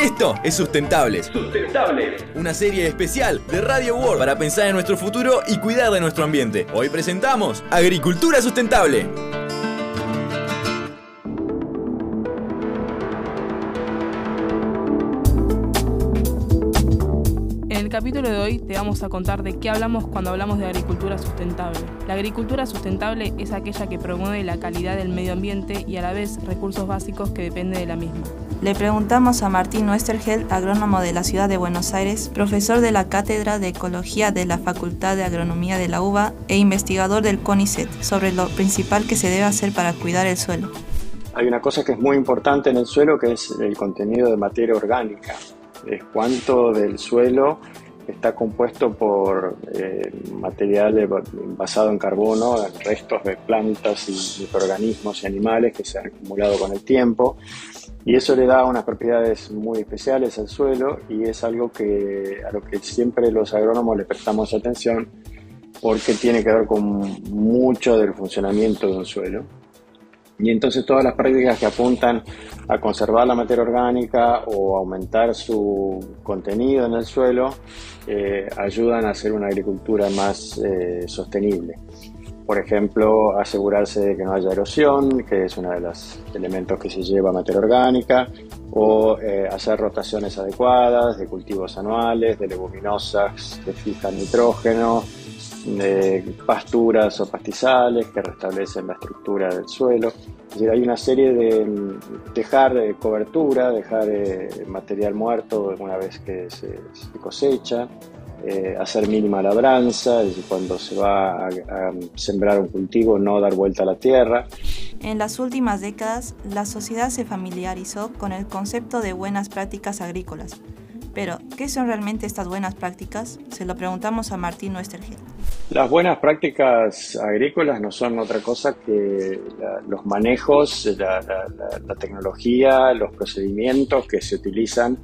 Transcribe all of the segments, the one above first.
Esto es Sustentable. Sustentable. Una serie especial de Radio World para pensar en nuestro futuro y cuidar de nuestro ambiente. Hoy presentamos Agricultura Sustentable. En el capítulo de hoy te vamos a contar de qué hablamos cuando hablamos de agricultura sustentable. La agricultura sustentable es aquella que promueve la calidad del medio ambiente y a la vez recursos básicos que dependen de la misma. Le preguntamos a Martín Westergel, agrónomo de la ciudad de Buenos Aires, profesor de la Cátedra de Ecología de la Facultad de Agronomía de la UBA e investigador del CONICET, sobre lo principal que se debe hacer para cuidar el suelo. Hay una cosa que es muy importante en el suelo que es el contenido de materia orgánica. Es cuánto del suelo está compuesto por eh, material basado en carbono, restos de plantas y microorganismos y animales que se han acumulado con el tiempo y eso le da unas propiedades muy especiales al suelo y es algo que, a lo que siempre los agrónomos le prestamos atención porque tiene que ver con mucho del funcionamiento de un suelo. Y entonces todas las prácticas que apuntan a conservar la materia orgánica o aumentar su contenido en el suelo eh, ayudan a hacer una agricultura más eh, sostenible. Por ejemplo, asegurarse de que no haya erosión, que es uno de los elementos que se lleva a materia orgánica, o eh, hacer rotaciones adecuadas de cultivos anuales, de leguminosas que fijan nitrógeno, de pasturas o pastizales que restablecen la estructura del suelo. Es decir, hay una serie de dejar cobertura, dejar eh, material muerto una vez que se cosecha, eh, hacer mínima labranza, es decir, cuando se va a, sembrar un cultivo no dar vuelta a la tierra. En las últimas décadas, la sociedad se familiarizó con el concepto de buenas prácticas agrícolas. Pero, ¿qué son realmente estas buenas prácticas? Se lo preguntamos a Martín Westergel. Las buenas prácticas agrícolas no son otra cosa que los manejos, la, la, tecnología, los procedimientos que se utilizan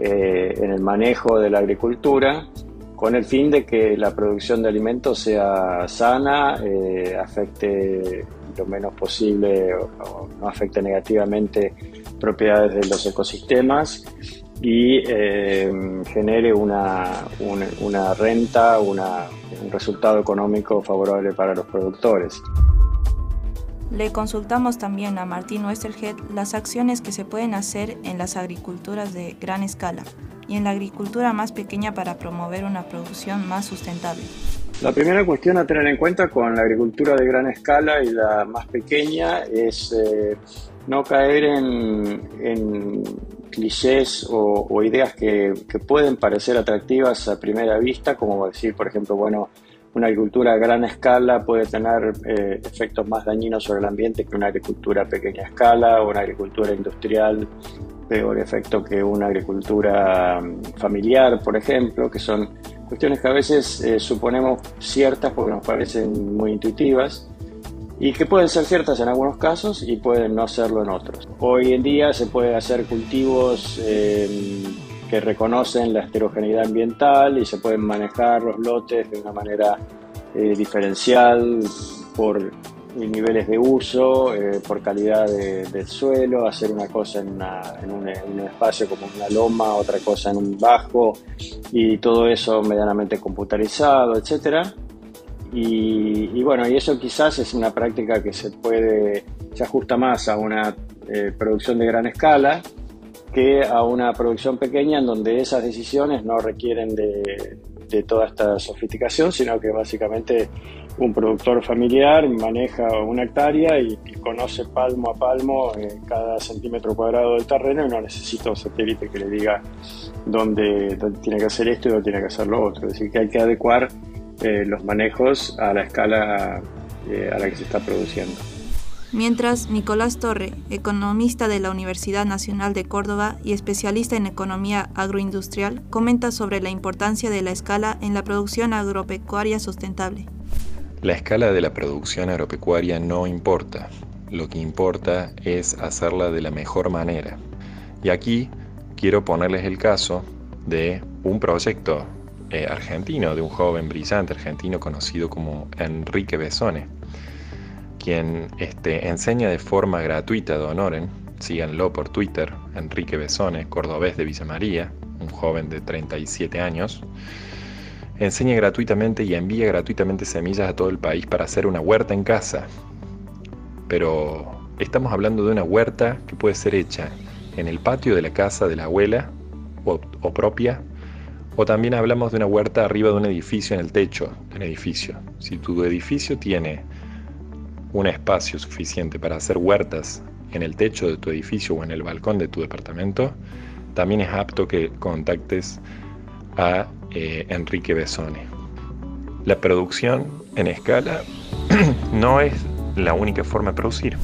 eh, en el manejo de la agricultura con el fin de que la producción de alimentos sea sana, eh, afecte lo menos posible o, no afecte negativamente propiedades de los ecosistemas y eh, genere una, una, renta, un resultado económico favorable para los productores. Le consultamos también a Martín Westerhead las acciones que se pueden hacer en las agriculturas de gran escala y en la agricultura más pequeña para promover una producción más sustentable. La primera cuestión a tener en cuenta con la agricultura de gran escala y la más pequeña es eh, no caer en, clichés o, ideas que, pueden parecer atractivas a primera vista, como decir, por ejemplo, bueno, una agricultura a gran escala puede tener eh, efectos más dañinos sobre el ambiente que una agricultura a pequeña escala o una agricultura industrial peor efecto que una agricultura mm, familiar, por ejemplo, que son cuestiones que a veces eh, suponemos ciertas porque nos parecen muy intuitivas y que pueden ser ciertas en algunos casos y pueden no serlo en otros. Hoy en día se puede hacer cultivos eh, que reconocen la heterogeneidad ambiental y se pueden manejar los lotes de una manera eh, diferencial por niveles de uso, eh, por calidad del suelo, hacer una cosa en, un, espacio como una loma, otra cosa en un bajo y todo eso medianamente computarizado, etcétera. Y, bueno, y eso quizás es una práctica que se puede, se ajusta más a una eh, producción de gran escala, que a una producción pequeña en donde esas decisiones no requieren de, toda esta sofisticación, sino que básicamente un productor familiar maneja una hectárea y, conoce palmo a palmo eh, cada centímetro cuadrado del terreno y no necesita un satélite que le diga dónde, tiene que hacer esto y dónde tiene que hacer lo otro. Es decir, que hay que adecuar eh, los manejos a la escala eh, a la que se está produciendo. Mientras, Nicolás Torre, economista de la Universidad Nacional de Córdoba y especialista en economía agroindustrial, comenta sobre la importancia de la escala en la producción agropecuaria sustentable. La escala de la producción agropecuaria no importa, lo que importa es hacerla de la mejor manera. Y aquí quiero ponerles el caso de un proyecto eh, argentino, de un joven brillante argentino conocido como Enrique Besone quien este, enseña de forma gratuita Donoren, síganlo por Twitter, Enrique Besone, cordobés de Villa María, un joven de 37 años. Enseña gratuitamente y envía gratuitamente semillas a todo el país para hacer una huerta en casa. Pero estamos hablando de una huerta que puede ser hecha en el patio de la casa de la abuela o, o propia o también hablamos de una huerta arriba de un edificio, en el techo de un edificio. Si tu edificio tiene un espacio suficiente para hacer huertas en el techo de tu edificio o en el balcón de tu departamento, también es apto que contactes a eh, Enrique Besone. La producción en escala no es la única forma de producir.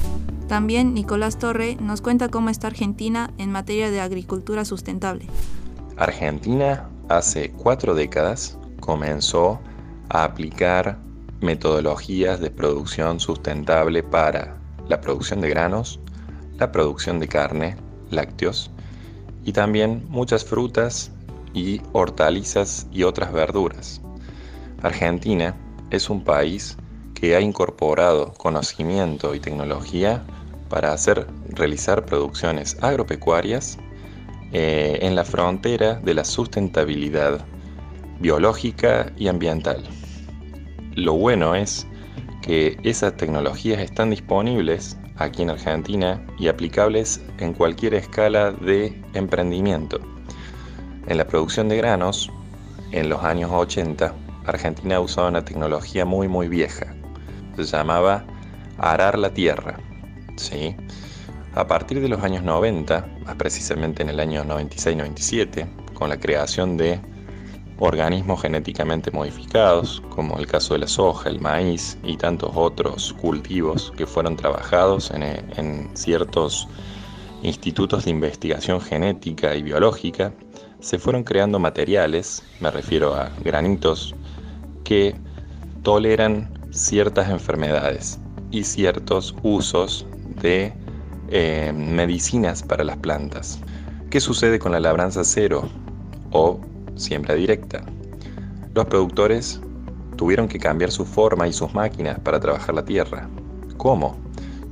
También Nicolás Torre nos cuenta cómo está Argentina en materia de agricultura sustentable. Argentina hace cuatro décadas comenzó a aplicar metodologías de producción sustentable para la producción de granos, la producción de carne, lácteos y también muchas frutas y hortalizas y otras verduras. Argentina es un país que ha incorporado conocimiento y tecnología para hacer realizar producciones agropecuarias eh, en la frontera de la sustentabilidad biológica y ambiental. Lo bueno es que esas tecnologías están disponibles aquí en Argentina y aplicables en cualquier escala de emprendimiento. En la producción de granos, en los años 80, Argentina usaba una tecnología muy muy vieja. Se llamaba arar la tierra. ¿sí? A partir de los años 90, más precisamente en el año 96-97, con la creación de organismos genéticamente modificados, como el caso de la soja, el maíz y tantos otros cultivos que fueron trabajados en, en ciertos institutos de investigación genética y biológica, se fueron creando materiales, me refiero a granitos, que toleran ciertas enfermedades y ciertos usos de eh, medicinas para las plantas. ¿Qué sucede con la labranza cero o siembra directa? Los productores tuvieron que cambiar su forma y sus máquinas para trabajar la tierra. ¿Cómo?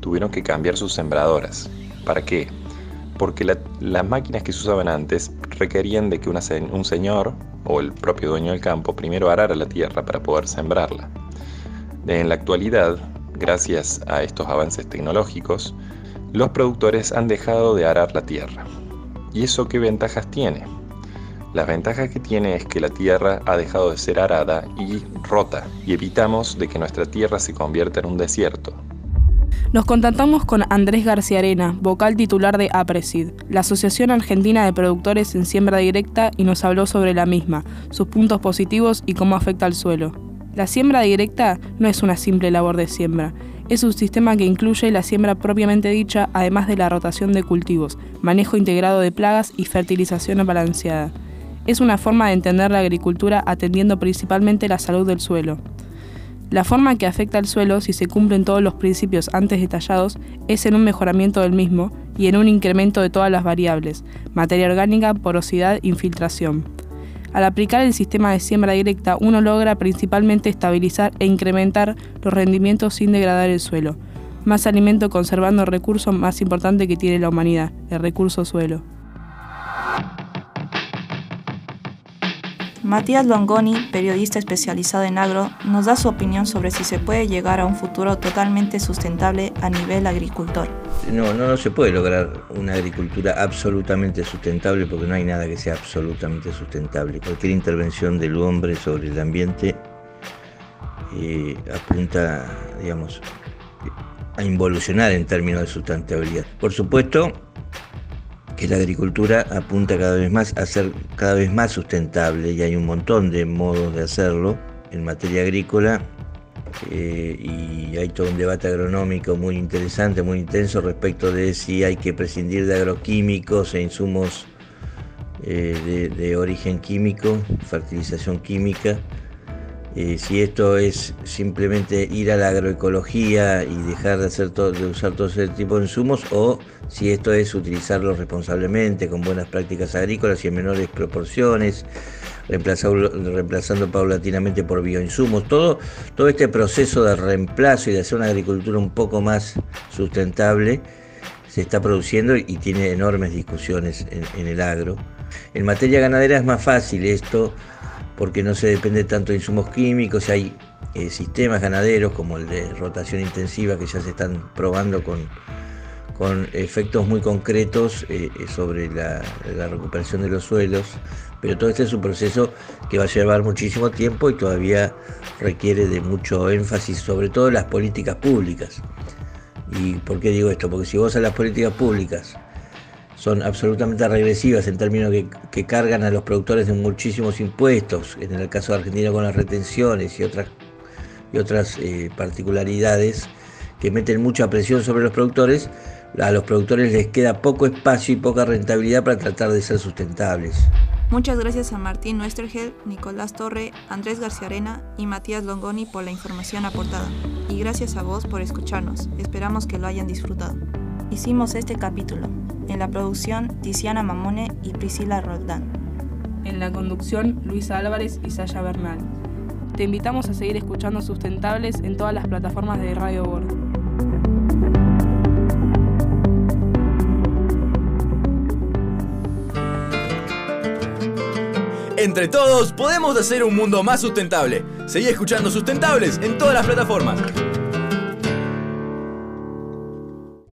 Tuvieron que cambiar sus sembradoras. ¿Para qué? Porque las máquinas que se usaban antes requerían de que un señor o el propio dueño del campo primero arara la tierra para poder sembrarla. En la actualidad, gracias a estos avances tecnológicos, los productores han dejado de arar la tierra. ¿Y eso qué ventajas tiene? Las ventajas que tiene es que la tierra ha dejado de ser arada y rota y evitamos de que nuestra tierra se convierta en un desierto. Nos contactamos con Andrés García Arena, vocal titular de APRESID, la Asociación Argentina de Productores en Siembra Directa, y nos habló sobre la misma, sus puntos positivos y cómo afecta al suelo. La siembra directa no es una simple labor de siembra, es un sistema que incluye la siembra propiamente dicha, además de la rotación de cultivos, manejo integrado de plagas y fertilización balanceada. Es una forma de entender la agricultura atendiendo principalmente la salud del suelo. La forma que afecta al suelo, si se cumplen todos los principios antes detallados, es en un mejoramiento del mismo y en un incremento de todas las variables, materia orgánica, porosidad, infiltración. Al aplicar el sistema de siembra directa, uno logra principalmente estabilizar e incrementar los rendimientos sin degradar el suelo. Más alimento conservando el recurso más importante que tiene la humanidad, el recurso suelo. Matías Longoni, periodista especializado en agro, nos da su opinión sobre si se puede llegar a un futuro totalmente sustentable a nivel agricultor. No, no, no se puede lograr una agricultura absolutamente sustentable porque no hay nada que sea absolutamente sustentable. Cualquier intervención del hombre sobre el ambiente eh, apunta, digamos, a involucionar en términos de sustentabilidad. Por supuesto, que la agricultura apunta cada vez más a ser cada vez más sustentable y hay un montón de modos de hacerlo en materia agrícola eh, y hay todo un debate agronómico muy interesante, muy intenso respecto de si hay que prescindir de agroquímicos e insumos eh, de, origen químico, fertilización química, eh, si esto es simplemente ir a la agroecología y dejar de, hacer todo, de usar todo ese tipo de insumos o si esto es utilizarlos responsablemente con buenas prácticas agrícolas y en menores proporciones, reemplazando, paulatinamente por bioinsumos, todo, todo este proceso de reemplazo y de hacer una agricultura un poco más sustentable se está produciendo y tiene enormes discusiones en, el agro. En materia ganadera es más fácil esto porque no se depende tanto de insumos químicos, hay eh, sistemas ganaderos como el de rotación intensiva que ya se están probando con, con efectos muy concretos eh, eh, sobre la, recuperación de los suelos, pero todo este es un proceso que va a llevar muchísimo tiempo y todavía requiere de mucho énfasis, sobre todo las políticas públicas. ¿Y por qué digo esto? Porque si vos a las políticas públicas son absolutamente regresivas en términos que, cargan a los productores de muchísimos impuestos, en el caso de Argentina con las retenciones y otras, y otras eh, particularidades que meten mucha presión sobre los productores, a los productores les queda poco espacio y poca rentabilidad para tratar de ser sustentables. Muchas gracias a Martín Nuestergel, Nicolás Torre, Andrés García Arena y Matías Longoni por la información aportada. Y gracias a vos por escucharnos. Esperamos que lo hayan disfrutado. Hicimos este capítulo. En la producción, Tiziana Mamone y Priscila Roldán. En la conducción, Luisa Álvarez y Saya Bernal. Te invitamos a seguir escuchando Sustentables en todas las plataformas de Radio Bordo. Entre todos podemos hacer un mundo más sustentable. Seguí escuchando Sustentables en todas las plataformas.